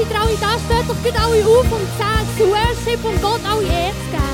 seid ihr alle da? Steht doch gut alle auf und sagt zu Worship und Gott alle Ehre zu.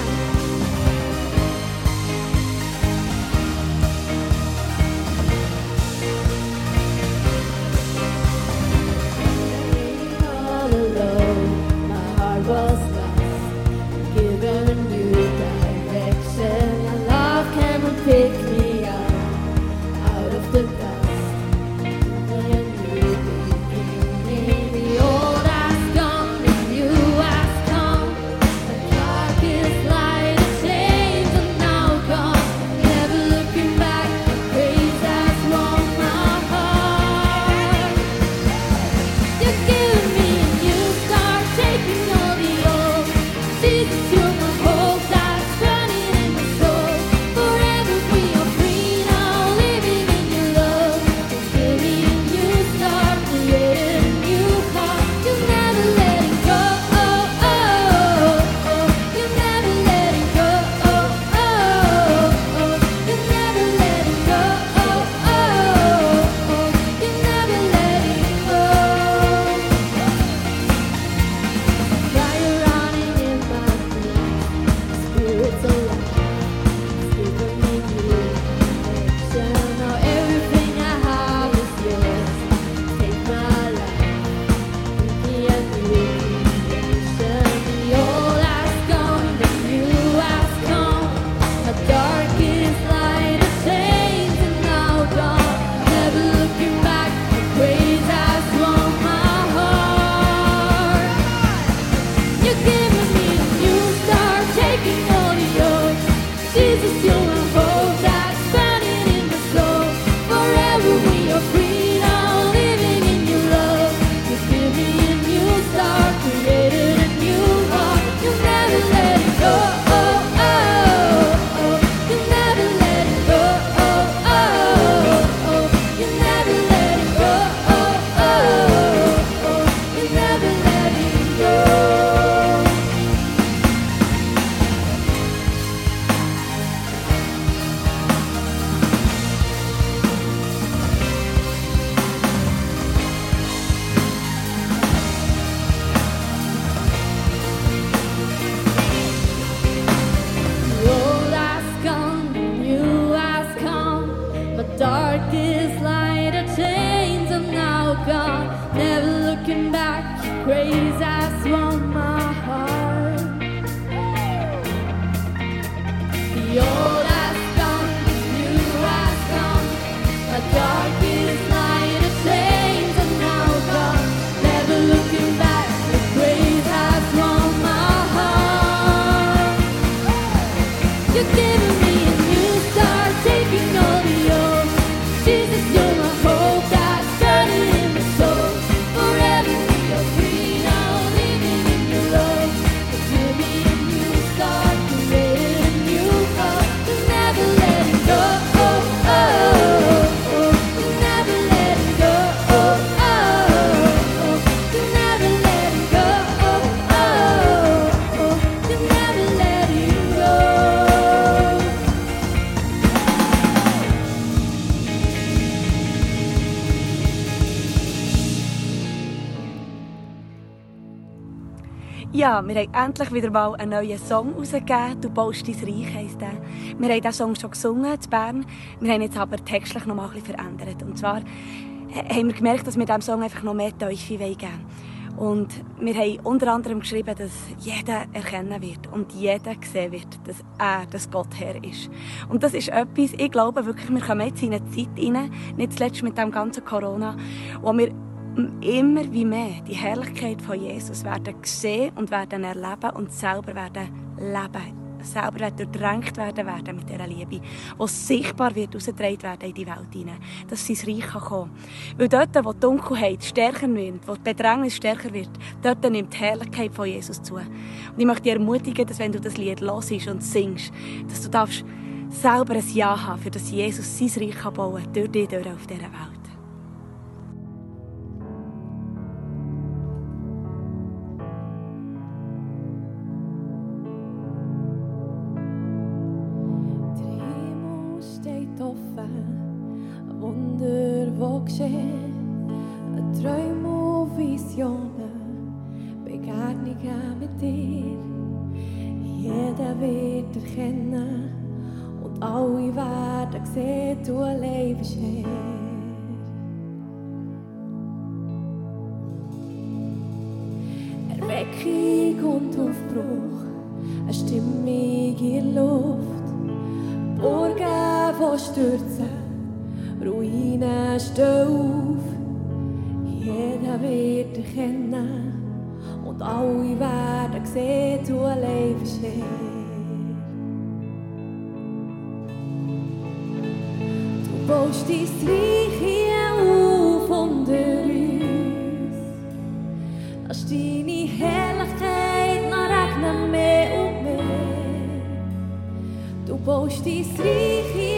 praise I Ja, wir haben endlich wieder mal einen neuen Song rausgegeben. «Du baust dein Reich» heisst der. Wir haben diesen Song schon gesungen in Bern. Wir haben jetzt aber textlich noch bisschen verändert. Und zwar äh, haben wir gemerkt, dass wir diesem Song einfach noch mehr Teufel geben wollen. Und wir haben unter anderem geschrieben, dass jeder erkennen wird und jeder sehen wird, dass er, dass Gott Herr ist. Und das ist etwas, ich glaube wirklich, wir kommen jetzt in eine Zeit rein, nicht zuletzt mit dem ganzen Corona, wo wir immer wie mehr die Herrlichkeit von Jesus werden sehen und werden erleben und selber werden leben. Selber durchdrängt werden, werden mit dieser Liebe, die sichtbar wird, rausgetragen werden in die Welt hinein. Dass sein Reich kann kommen Weil dort, wo die Dunkelheit stärker wird, wo die Bedrängnis stärker wird, dort nimmt die Herrlichkeit von Jesus zu. Und ich möchte dich ermutigen, dass wenn du das Lied hörst und singst, dass du darfst selber ein Ja haben, für das Jesus sein Reich kann bauen kann, durch dich durch auf dieser Welt. Wird erkennen und alle werden sehen, du lebst Herr. Erweckung und Aufbruch, eine Stimmung in der Luft, Burgen, die stürzen, Ruinen stehen auf. Jeder wird erkennen und alle werden sehen, du lebst Herr. boost die strich hier auf und der is. As die ni helligkeit na rakne me um me. Du boost die strich hier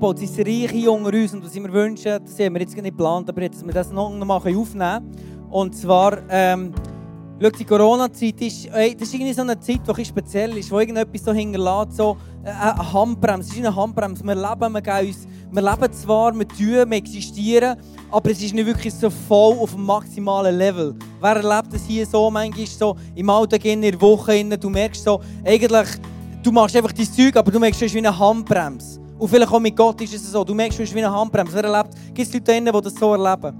Gott baut sein Reich hier unter uns und was ich mir wünsche, das haben wir jetzt nicht geplant, aber jetzt, dass wir das noch mal aufnehmen. Und zwar, ähm, schau, die Corona-Zeit ist, ey, das ist irgendwie so eine Zeit, die speziell ist, wo irgendetwas so hinterlässt, so äh, eine Handbremse. Es ist eine Handbremse. Wir leben, wir, gehen uns, wir leben zwar, wir tun, wir existieren, aber es ist nicht wirklich so voll auf dem maximalen Level. Wer erlebt das hier so, manchmal so im Alltag, in der Woche, du merkst so, eigentlich, du machst einfach dein Zeug, aber du merkst, es ist wie eine Handbremse. Und vielleicht auch mit Gott ist es so. Du merkst, es ist wie eine Handbremse. Wer erlebt, gibt es Leute, die das so erleben.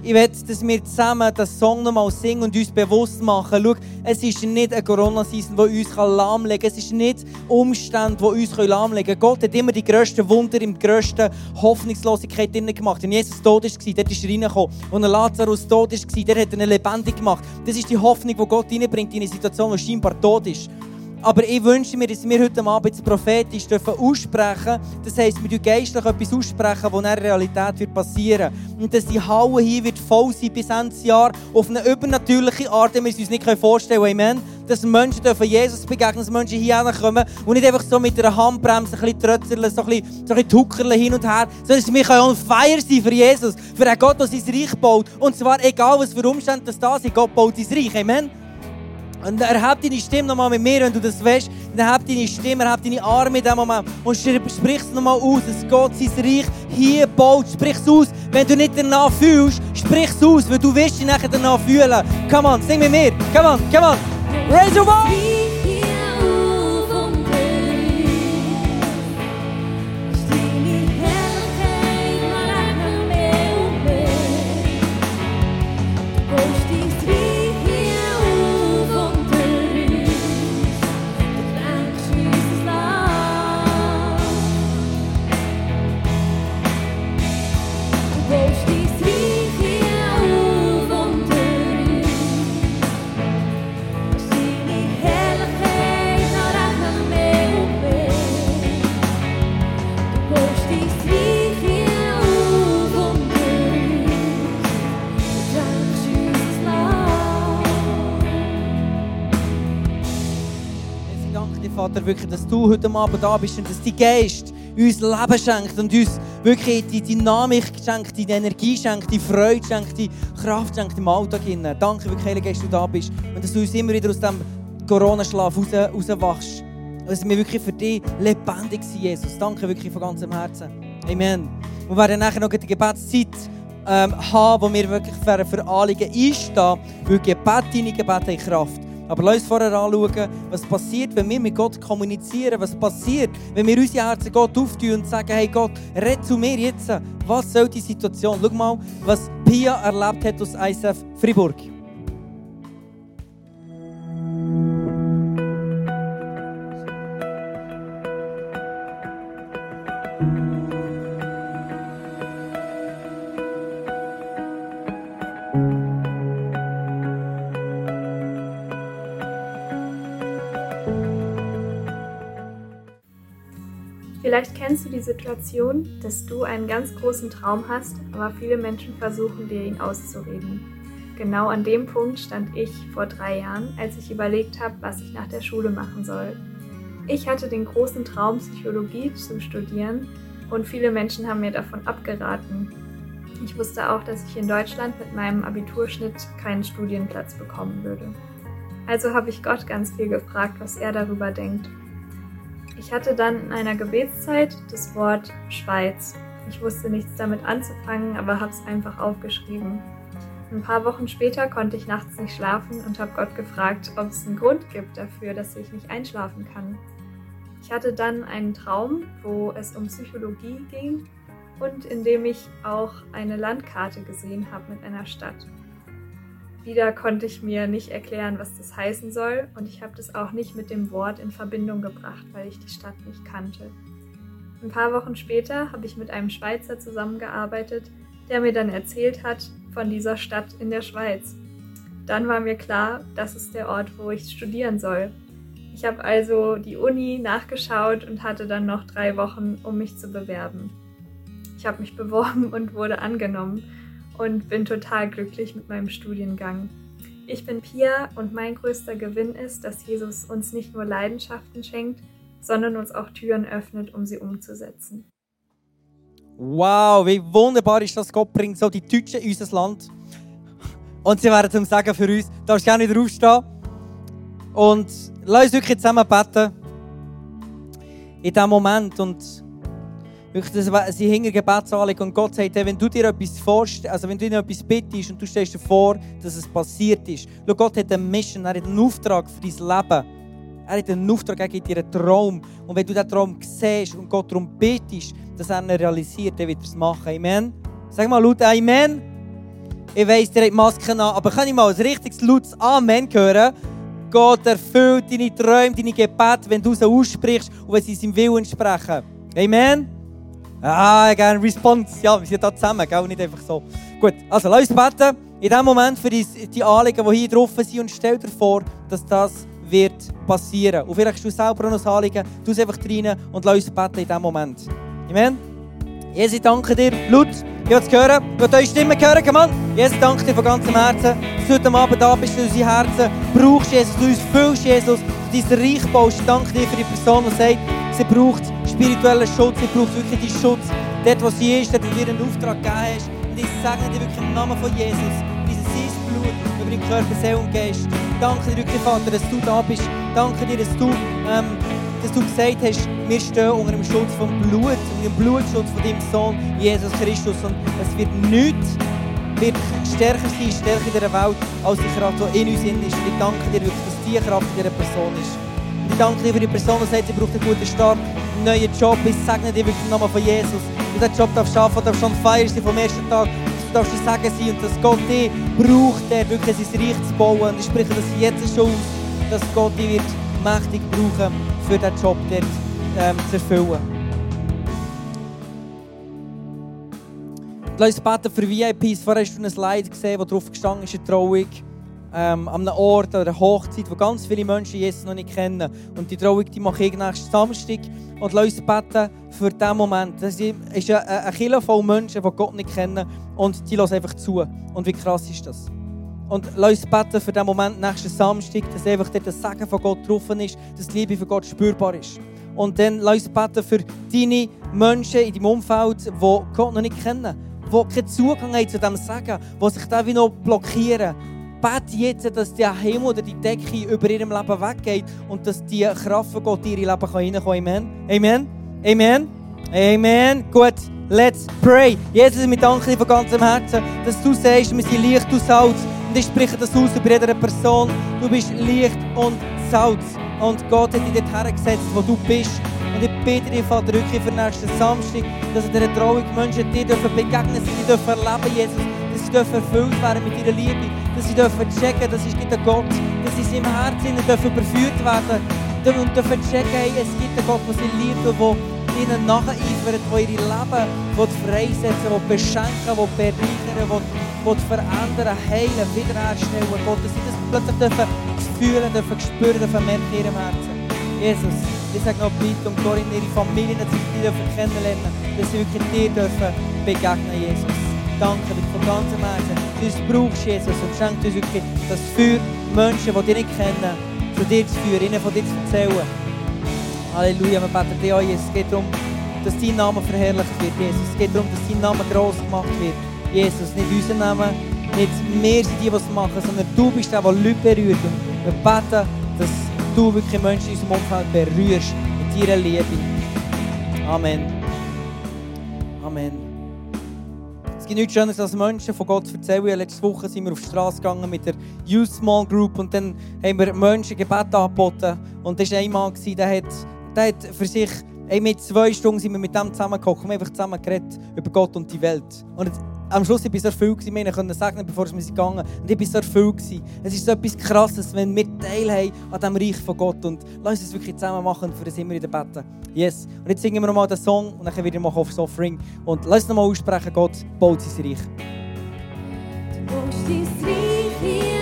ich will, dass wir zusammen den Song nochmal singen und uns bewusst machen. Schau, es ist nicht eine Corona-Season, die uns lahmlegen kann. Es ist nicht Umstände, die uns lahmlegen können. Gott hat immer die grössten Wunder, die grössten Hoffnungslosigkeit gemacht. Wenn Jesus tot war, dort ist er reingekommen. Und Lazarus tot war, der hat ihn lebendig gemacht. Das ist die Hoffnung, die Gott reinbringt in eine Situation, die scheinbar tot ist. Aber ich wünsche mir, dass wir heute Abend prophetisch dürfen aussprechen Das heisst, wir geistlich etwas aussprechen, das in der Realität wird passieren Und dass die Halle hier wird voll sein bis Ende Jahr auf eine übernatürliche Art, die wir uns nicht vorstellen können. Amen. Dass Menschen dürfen Jesus begegnen, dass Menschen hierher kommen und nicht einfach so mit einer Handbremse ein bisschen trötzeln, so ein bisschen, so ein bisschen hin und her, sondern dass wir on fire sein für Jesus, für den Gott, der sein Reich baut. Und zwar egal, was für Umstände das da sind, Gott baut sein Reich. Amen. Und erheb deine Stimme nochmal mit mir, wenn du das weißt. Dann erheb deine Stimme, erheb deine Arme in diesem Moment. Und sprich es nochmal aus, dass Gott sein Reich hier baut. Sprich es aus. Wenn du nicht danach fühlst, sprich es aus, weil du wirst dich nachher danach fühlen. Come on, sing mit mir. Come on, come on. Raise your voice! Vater, wirklich, dass du heute Abend da bist und dass dein Geist uns Leben schenkt und uns wirklich die Dynamik schenkt, die Energie schenkt, die Freude schenkt, die Kraft schenkt im Alltag. Danke wirklich, Heiliger Geist, dass du da bist und dass du uns immer wieder aus dem Corona-Schlaf raus, rauswachst. Und dass wir wirklich für dich lebendig sind, Jesus. Danke wirklich von ganzem Herzen. Amen. Wir werden nachher noch die Gebetszeit ähm, haben, wo wir wirklich für, Anliegen einstehen, weil Gebet, deine Gebete in Kraft. Aber lass uns vorher anschauen, was passiert, wenn wir mit Gott kommunizieren. Was passiert, wenn wir unsere Herzen Gott auftun und sagen, hey Gott, red zu mir jetzt. Was soll die Situation? Schau mal, was Pia erlebt hat aus ISF Fribourg. Vielleicht kennst du die Situation, dass du einen ganz großen Traum hast, aber viele Menschen versuchen dir ihn auszureden. Genau an dem Punkt stand ich vor drei Jahren, als ich überlegt habe, was ich nach der Schule machen soll. Ich hatte den großen Traum, Psychologie zu studieren und viele Menschen haben mir davon abgeraten. Ich wusste auch, dass ich in Deutschland mit meinem Abiturschnitt keinen Studienplatz bekommen würde. Also habe ich Gott ganz viel gefragt, was er darüber denkt ich hatte dann in einer Gebetszeit das Wort Schweiz. Ich wusste nichts damit anzufangen, aber habe es einfach aufgeschrieben. Ein paar Wochen später konnte ich nachts nicht schlafen und habe Gott gefragt, ob es einen Grund gibt dafür, dass ich nicht einschlafen kann. Ich hatte dann einen Traum, wo es um Psychologie ging und in dem ich auch eine Landkarte gesehen habe mit einer Stadt. Wieder konnte ich mir nicht erklären, was das heißen soll und ich habe das auch nicht mit dem Wort in Verbindung gebracht, weil ich die Stadt nicht kannte. Ein paar Wochen später habe ich mit einem Schweizer zusammengearbeitet, der mir dann erzählt hat von dieser Stadt in der Schweiz. Dann war mir klar, das ist der Ort, wo ich studieren soll. Ich habe also die Uni nachgeschaut und hatte dann noch drei Wochen, um mich zu bewerben. Ich habe mich beworben und wurde angenommen und bin total glücklich mit meinem Studiengang. Ich bin Pia und mein größter Gewinn ist, dass Jesus uns nicht nur Leidenschaften schenkt, sondern uns auch Türen öffnet, um sie umzusetzen. Wow, wie wunderbar ist das, Gott bringt so die Deutschen in unser Land. Und sie werden zum Sagen für uns. Du darfst gerne wieder aufstehen. Und lass uns wirklich zusammen beten. In diesem Moment. Und das sind hinter Gebetsanliegen. Und Gott sagt, wenn du dir etwas vorstellst, also wenn du dir etwas bittest und du stellst dir vor, dass es passiert ist. Schau, Gott hat eine Mission, er hat einen Auftrag für dein Leben. Er hat einen Auftrag, er gibt dir einen Traum. Und wenn du diesen Traum siehst und Gott darum bittest, dass er ihn realisiert, dann wird er es machen. Amen. Sag mal laut Amen. Ich weiss, ihr habt Masken an, aber kann ich mal ein richtiges lautes Amen hören? Gott erfüllt deine Träume, deine Gebete, wenn du sie aussprichst und wenn sie seinem Willen entsprechen. Amen? Ah, gerne Response. Ja, wir sind da zusammen, gell? nicht einfach so. Gut, also lass uns beten. In dem Moment für die, die Anliegen, die hier drauf sind und stell dir vor, dass das wird passieren. Und vielleicht hast du selber noch ein Anliegen, tu es einfach rein und lass uns beten in diesem Moment. Amen? Jesus, ich danke dir, Blut. Ich will es hören, ich will eure Stimme hören, on. Jesus, danke dir von ganzem Herzen, dass du heute Abend da bist, dass du unser Herzen brauchst, Jesus, du uns füllst, Jesus, dass du dein Reich baust. Ich danke dir für die Person, die sagt, sie braucht spirituellen Schutz, sie braucht wirklich deinen Schutz. Dort, wo sie ist, dort, wo du dir einen Auftrag gegeben hast. Und ich segne dir wirklich im Namen von Jesus, dieses sein Blut über deinen Körper, Seele und Geist. Danke dir wirklich, Vater, dass du da bist. Danke dir, dass du, ähm, dass du gesagt hast, wir stehen unter dem Schutz vom Blut, unter dem Blutschutz von deinem Sohn, Jesus Christus. Und es wird nichts wird stärker sein, stärker in dieser Welt, als die Kraft, die in uns ist. Und ich danke dir wirklich, dass diese Kraft in dieser Person ist. Ich danke dir für die Person, die sagt, sie braucht einen guten Start, einen neuen Job. Ich segne dir wirklich im Namen von Jesus. Und diesen Job darfst du arbeiten, darfst schon feiern sein vom ersten Tag. Du darfst dir sagen sein und dass Gott dich braucht, der wirklich sein Reich zu bauen. Und ich spreche das jetzt schon aus, dass Gott dich wird mächtig brauchen für diesen Job dort ähm, zu erfüllen. Lass uns beten für VIPs. Vorher hast du ein Slide gesehen, wo drauf gestanden ist, eine Trauung. Ähm, an einem Ort oder einer Hochzeit, wo ganz viele Menschen Jesus noch nicht kennen. Und die Trauung die mache ich nächsten Samstag. Und lass uns beten für diesen Moment. Das ist eine, eine Kille voll Menschen, die Gott nicht kennen. Und die hören einfach zu. Und wie krass ist das? Und lass uns beten für den Moment nächsten Samstag, dass einfach dort das Segen von Gott drauf ist, dass die Liebe von Gott spürbar ist. Und dann lass uns beten für deine Menschen in deinem Umfeld, die Gott noch nicht kennen, die keinen Zugang haben zu diesem Segen, die sich da wie noch blockieren. Bete jetzt, dass der Himmel oder die Decke über ihrem Leben weggeht und dass die Kraft von Gott in ihr Leben reinkommen. Amen. Amen. Amen. Amen. Gut. Let's pray. Jesus, wir danken dir von ganzem Herzen, dass du sagst, wir sind Licht und Salz. Und ich spreche das aus über jede Person. Du bist Licht und Salz. Und Gott hat dich dort hergesetzt, wo du bist. Und ich bitte dich, Vater, wirklich für nächsten Samstag, dass in dieser Trauung Menschen dir begegnen dürfen, sie dürfen erleben, Jesus. Dass dürfen erfüllt werden mit ihrer Liebe. Dass sie dürfen checken, das ist ein Gott. Dass sie im Herzen dürfen überführt werden. Und dürfen checken, hey, es gibt einen Gott, der sie liebt und der ihnen nacheifert, die ihr Leben will freisetzen will, beschenken will, bereichern will, will verändern, heilen, wiederherstellen. Gott, dass sie das plötzlich dürfen fühlen, dürfen spüren, dürfen merken in ihrem Herzen. Jesus, ich sage noch bitte um Corinne, ihre Familie, dass sie dich kennenlernen, dass sie wirklich dir dürfen begegnen, Jesus. Danke dir von ganzem Herzen. Du uns brauchst, Jesus, und schenk uns wirklich das für Menschen, die dich nicht kennen, zu dir zu führen, ihnen von dir zu erzählen. Halleluja, wir beten dir an, Jesus. Es geht darum, dass dein Name verherrlicht wird, Jesus. Es geht darum, dass dein Name gross gemacht wird. Jesus, nicht unser Name, nicht wir sind die, die es machen, sondern du bist der, der Leute berührt. Und wir beten, dass du wirklich Menschen in unserem Umfeld berührst mit deiner Liebe. Amen. Es gibt nichts Schöneres als Menschen von Gott erzählen. Letzte Woche sind wir auf die Straße gegangen mit der Youth Small Group und dann haben wir Menschen Gebet angeboten. Und das war ein Mann, der hat, der hat für sich, ey, mit zwei Stunden sind wir mit dem zusammengekommen und einfach zusammen geredet über Gott und die Welt. Und am Schluss ich so erfüllt, wir konnten segnen, bevor wir gegangen sind. Und ich war so erfüllt. Es ist so etwas Krasses, wenn wir Teil haben an diesem Reich von Gott. Und lass uns das wirklich zusammen machen für das immer in der Beten. Yes. Und jetzt singen wir nochmal den Song und dann wieder machen aufs Offering. Und lass uns nochmal aussprechen, Gott baut sein Reich. Du baust dein Reich hier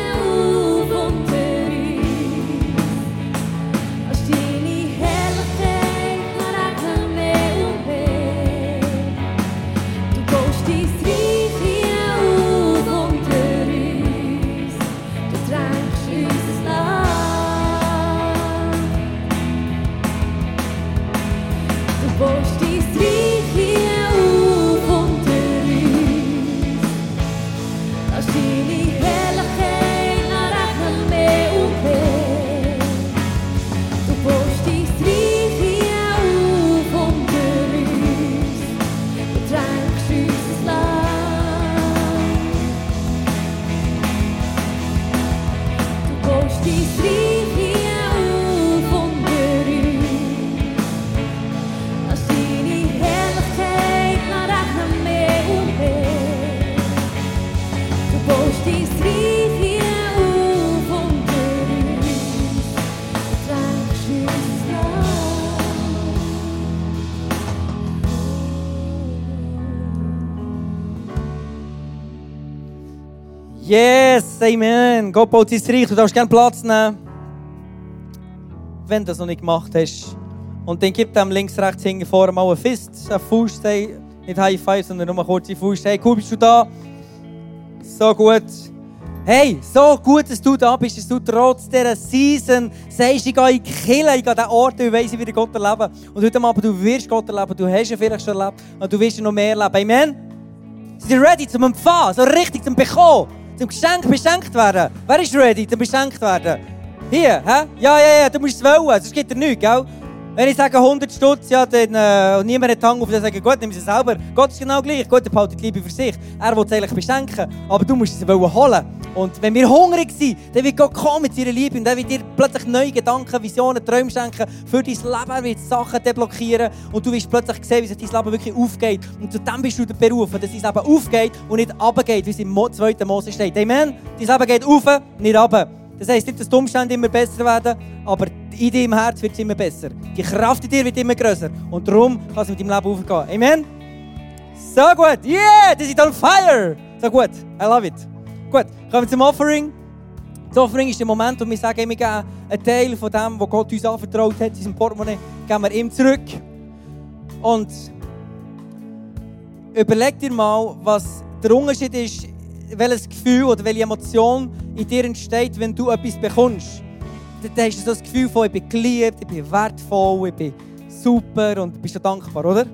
Gott baut sein Reich. Du darfst gerne Platz nehmen, wenn du das noch nicht gemacht hast. Und dann gib dem links, rechts, hinten, vorne mal einen Fist, einen Fuß, nicht High Five, sondern nur eine kurze Fuß. Hey, cool, bist du da? So gut. Hey, so gut, dass du da bist, dass du trotz dieser Season sagst, ich gehe in die Kirche, ich gehe an den Ort, ich weiss, ich werde Gott erleben. Und heute Abend, du wirst Gott erleben, du hast ihn vielleicht schon erlebt und du wirst ihn noch mehr erleben. Amen? Seid ihr ready zum Empfangen, so richtig zum Bekommen, zum Geschenk beschenkt werden? Wer ist ready zum beschenkt werden? Hier, hä? Ja, ja, ja, du musst es wollen, sonst gibt er nichts, gell? Wenn ich sage 100 Stutz, ja, dann, äh, und niemand hat Hand auf, dann sage ich, gut, nimm sie selber. Gott ist genau gleich. Gott behaltet die Liebe für sich. Er will es eigentlich beschenken, aber du musst wollen holen. Und wenn wir hungrig sind, dann wird Gott kommen mit seiner Liebe und dann wird dir plötzlich neue Gedanken, Visionen, Träume schenken für dein Leben. Er wird Sachen deblockieren und du wirst plötzlich sehen, wie sich dein Leben wirklich aufgeht. Und zu dem bist du berufen, dass dein Leben aufgeht und nicht runtergeht, wie es im 2. Mose steht. Amen? Dein Leben geht auf, nicht runter. Das heisst nicht, dass die Umstände immer besser werden, aber in deinem Herz wird es immer besser. Die Kraft in dir wird immer größer. Und darum kann es mit deinem Leben aufgehen. Amen? So gut. Yeah, das ist on fire. So gut. I love it. Gut, kommen wir zum Offering. Das Offering ist der Moment, wo wir sagen, wir geben einen Teil von dem, was Gott uns anvertraut hat, unserem Portemonnaie, geben wir ihm zurück. Und überleg dir mal, was der Unterschied ist, welches Gefühl oder welche Emotion in dir entsteht, wenn du etwas bekommst. Dann hast du so das Gefühl von, ich bin geliebt, ich bin wertvoll, ich bin super und bist du dankbar, oder?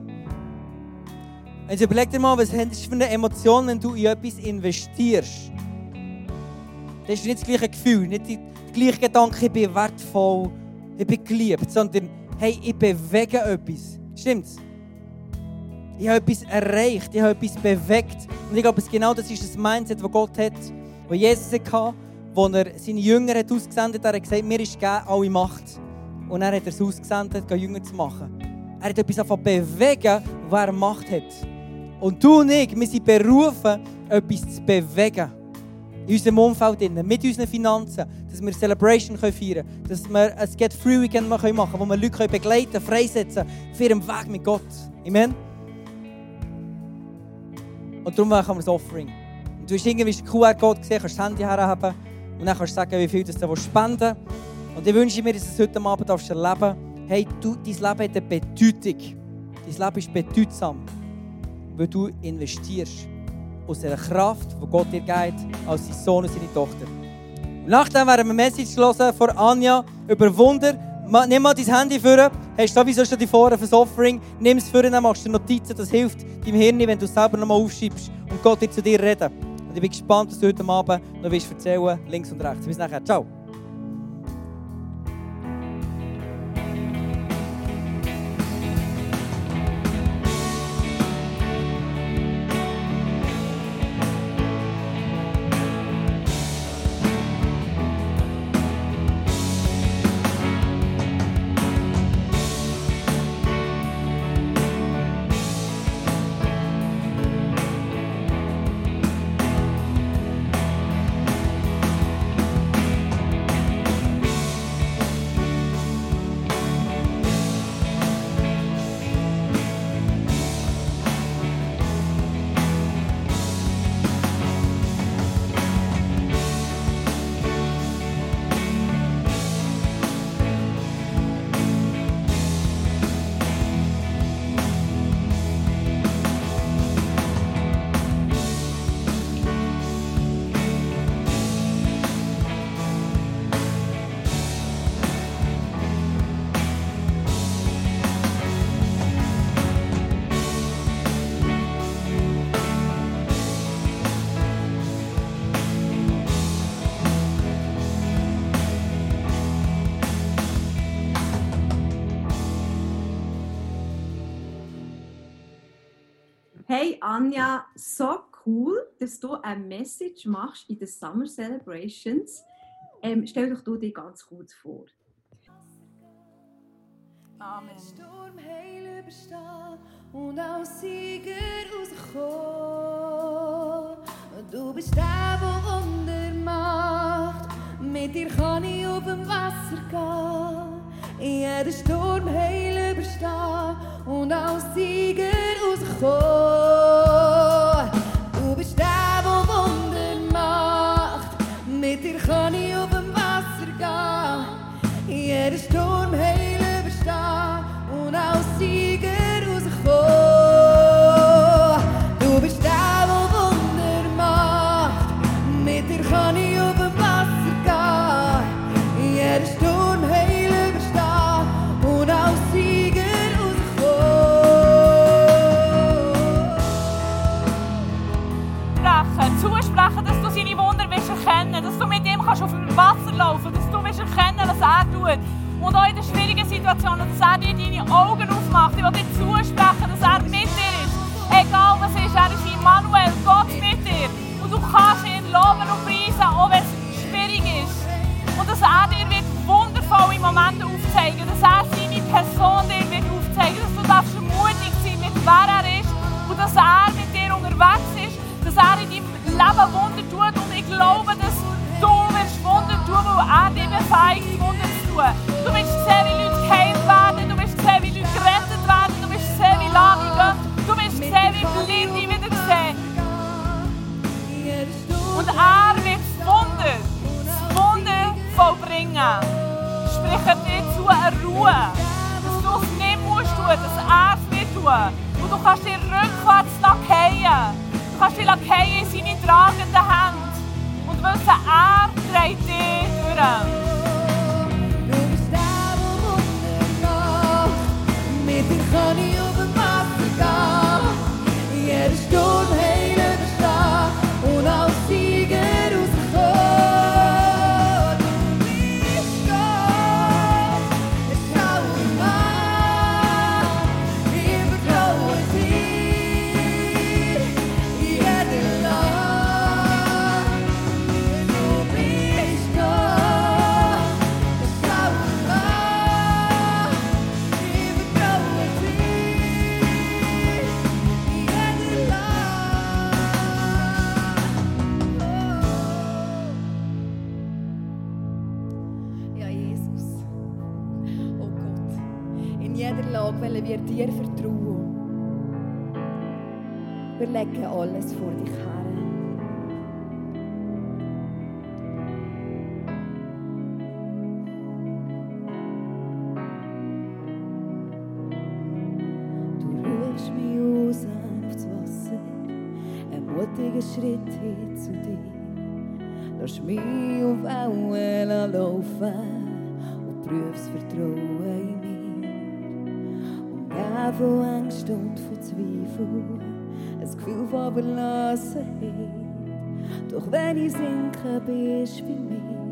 Also überleg dir mal, was hast du für eine Emotion, wenn du in etwas investierst. Das ist nicht das gleiche Gefühl, nicht der gleiche Gedanke, ich bin wertvoll, ich bin geliebt, sondern hey, ich bewege etwas. Stimmt's? Ich habe etwas erreicht, ich habe etwas bewegt. Und ich glaube, genau das ist das Mindset, das Gott hat, das Jesus hatte, wo er seine Jünger hat ausgesendet hat. Er hat gesagt, mir ist gegeben alle Macht. Und er hat es ausgesendet, Jünger zu machen. Er hat etwas angefangen bewegen, was er Macht hat. Und du und ich, wir sind berufen, etwas zu bewegen. In unserem Umfeld, mit unseren Finanzen, dass wir Celebration feiern können, dass wir ein Get Free Weekend machen können, wo wir Leute begleiten freisetzen für ihren Weg mit Gott. Amen. Und darum machen wir das Offering. Und du hast irgendwie den QR-Code gesehen, kannst das Handy herhaben und dann kannst du sagen, wie viel du spenden willst. Und ich wünsche mir, dass du es heute Abend erleben darfst. Hey, du, dein Leben hat eine Bedeutung. Dein Leben ist bedeutsam, weil du investierst aus der Kraft, die Gott dir gibt, als sein Sohn und seine Tochter. Und nachdem werden wir Message hören von Anja über Wunder. Nimm mal dein Handy vor, hast sowieso schon die Vorne für das Offering. Nimm es vor, dann machst du Notizen, das hilft deinem Hirn, wenn du es selber nochmal aufschiebst und Gott wird zu dir reden. Und ich bin gespannt, was du heute Abend noch willst erzählen links und rechts. Bis nachher. Ciao. Anja, so cool, dass du eine Message machst in den Summer Celebrations. Ähm, stell doch du ganz kurz vor. Amen. Sturm heil überstehen und als Sieger rauskommen. Du bist der, der Wunder macht. Mit dir kann ich auf dem Wasser gehen. Jeden Sturm heil überstehen und als Sieger rauskommen. Dir deine Augen aufmacht. Ich will dir zusprechen, dass er mit dir ist. Egal was ist, er ist Immanuel, Gott mit dir. Und du kannst ihn loben und preisen, auch wenn es schwierig ist. Und dass er dir wird wundervolle Momente aufzeigen, dass er seine Person dir wird aufzeigen, dass du darfst mutig sein mit wer er ist und dass er mit dir unterwegs ist, dass er in deinem Leben Wunder tut und ich glaube, dass du wirst Wunder tun, weil er dich befähigt, Ruhe, dass du es nicht musst tun, dass er es wird tun. Und du kannst dir rückwärts fallen. Du kannst dich fallen in seine tragenden Hände. Und wissen, er trägt dich durch. Mit dir kann ich auf dem Wasser gehen. Jeder Sturm Wir legen alles vor dich her. Du rufst mich raus aufs Wasser, ein mutiger Schritt hin zu dir. Lass mich auf Wellen laufen und prüfst Vertrauen in mir. Umgeben von Angst und von Zweifel, ein Gefühl von Verlassenheit. Doch wenn ich sinke, bist du bei mir,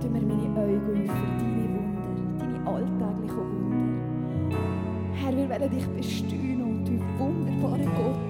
tun wir meine Augen auf für deine Wunder, deine alltäglichen Wunder. Herr, wir wollen dich besteuern und du wunderbarer Gott.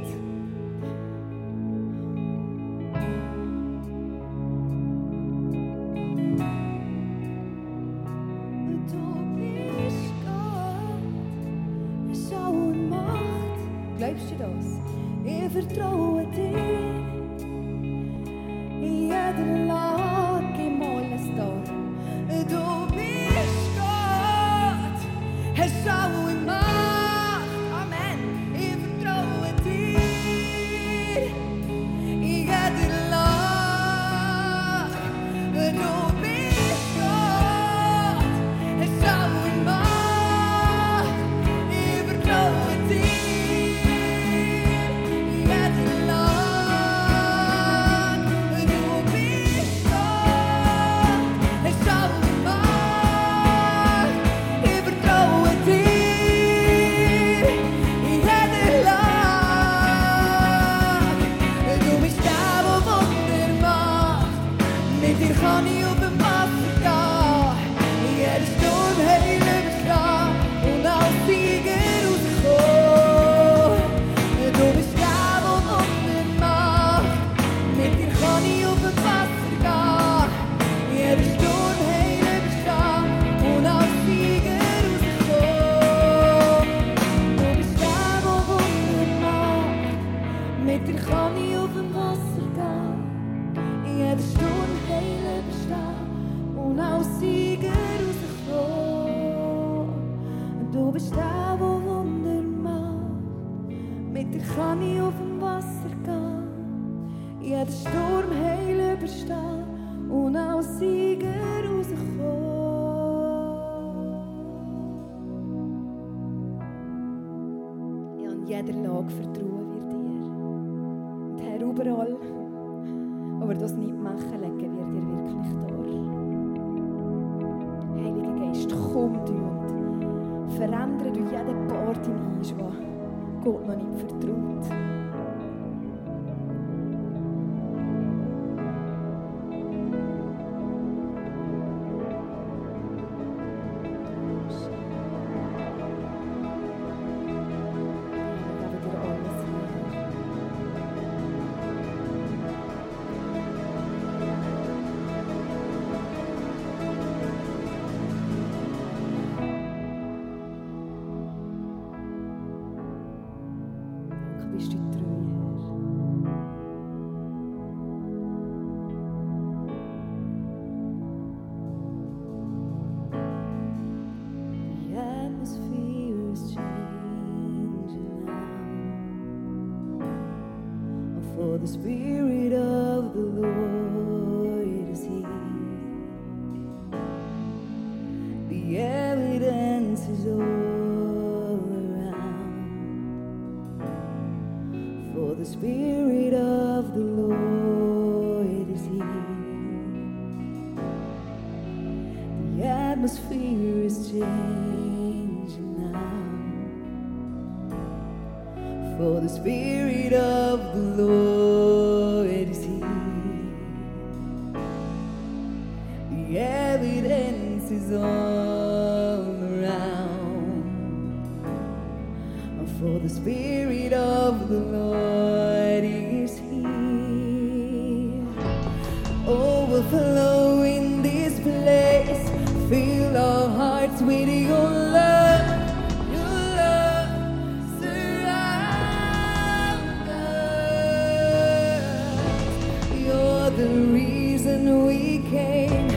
the reason we came.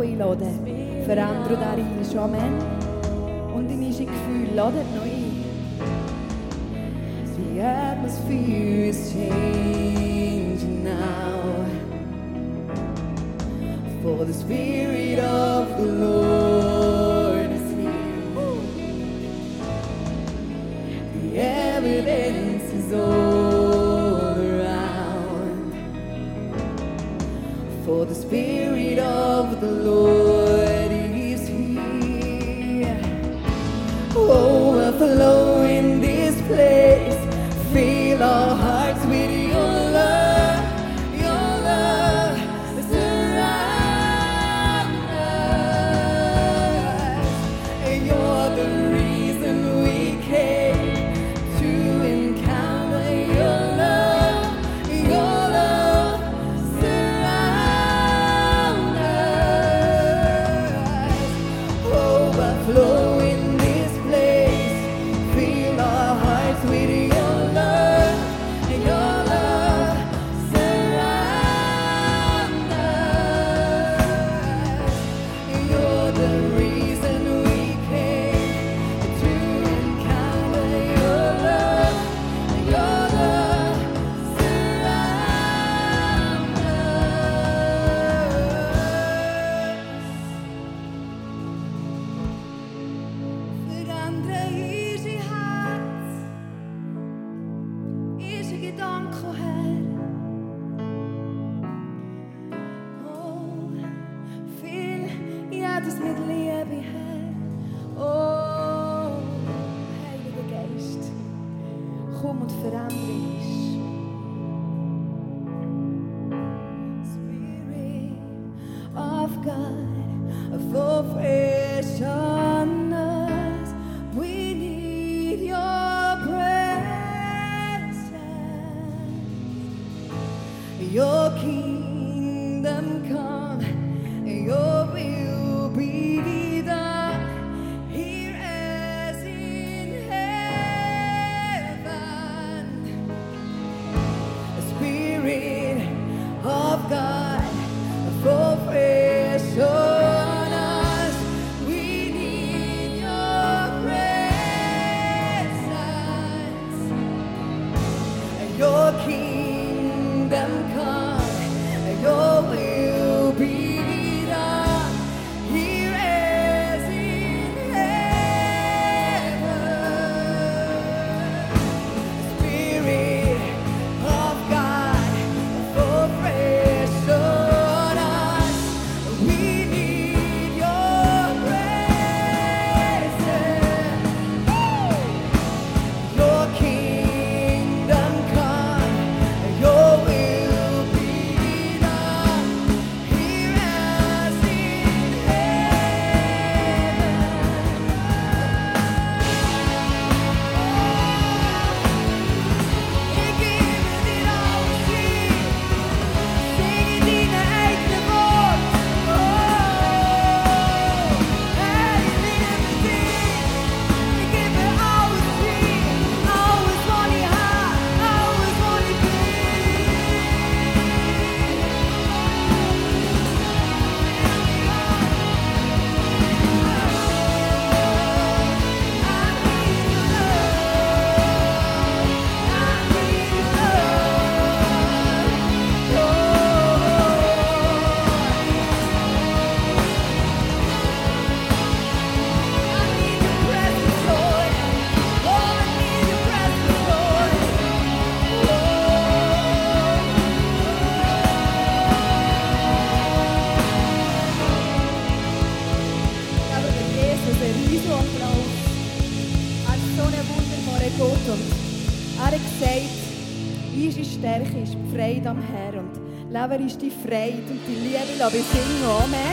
einladen kann. Darin ist. Amen. Und in unsere Gefühle ein. The atmosphere is changing now. For the spirit Freude und die Liebe singen. Amen.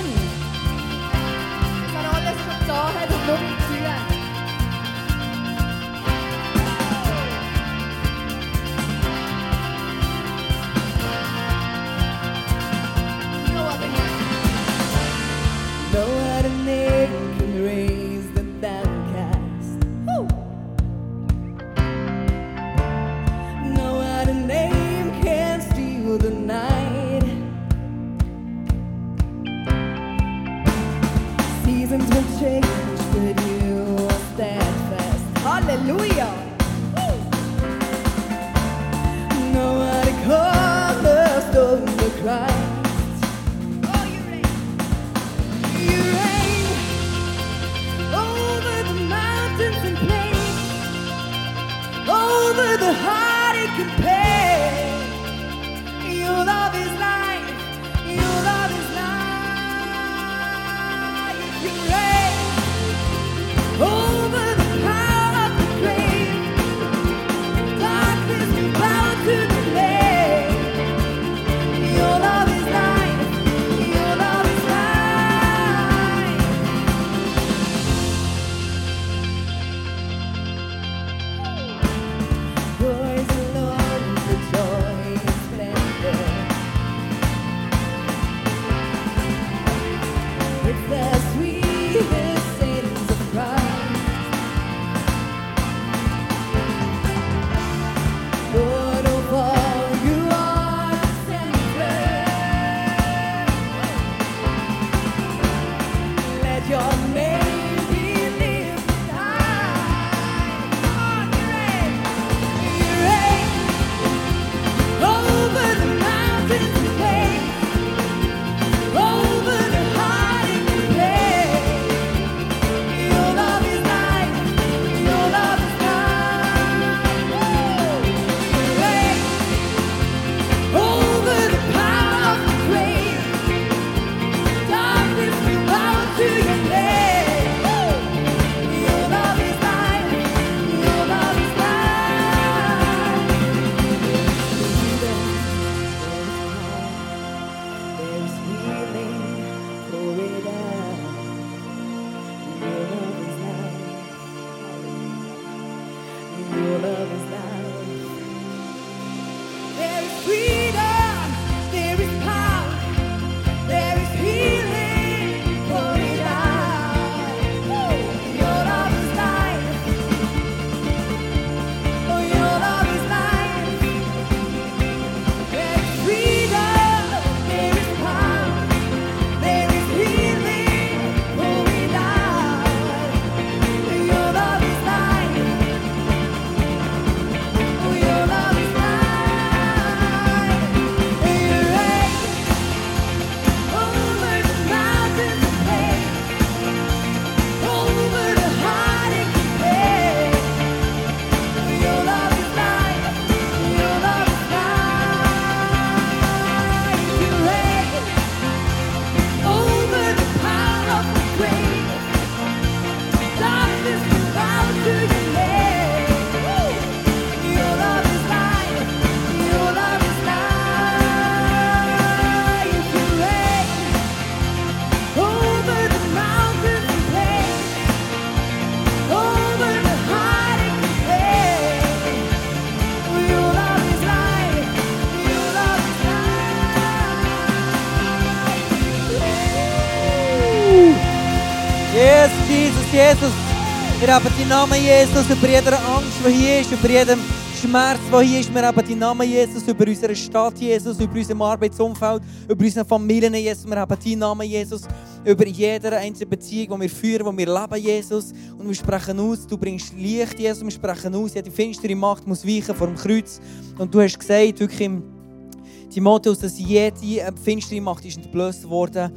Wir haben die Namen Jesus über jeder Angst, die hier ist, über jedem Schmerz, der hier ist. Wir haben die Namen Jesus über unsere Stadt, Jesus, über unser Arbeitsumfeld, über unsere Familien, Jesus. Wir haben die Namen Jesus über jede einzelne Beziehung, die wir führen, die wir leben, Jesus. Und wir sprechen aus, du bringst Licht, Jesus. Wir sprechen aus, jede finstere Macht muss weichen vor dem Kreuz. Und du hast gesagt, wirklich im Timotheus, dass jede finstere Macht ist entblößt worden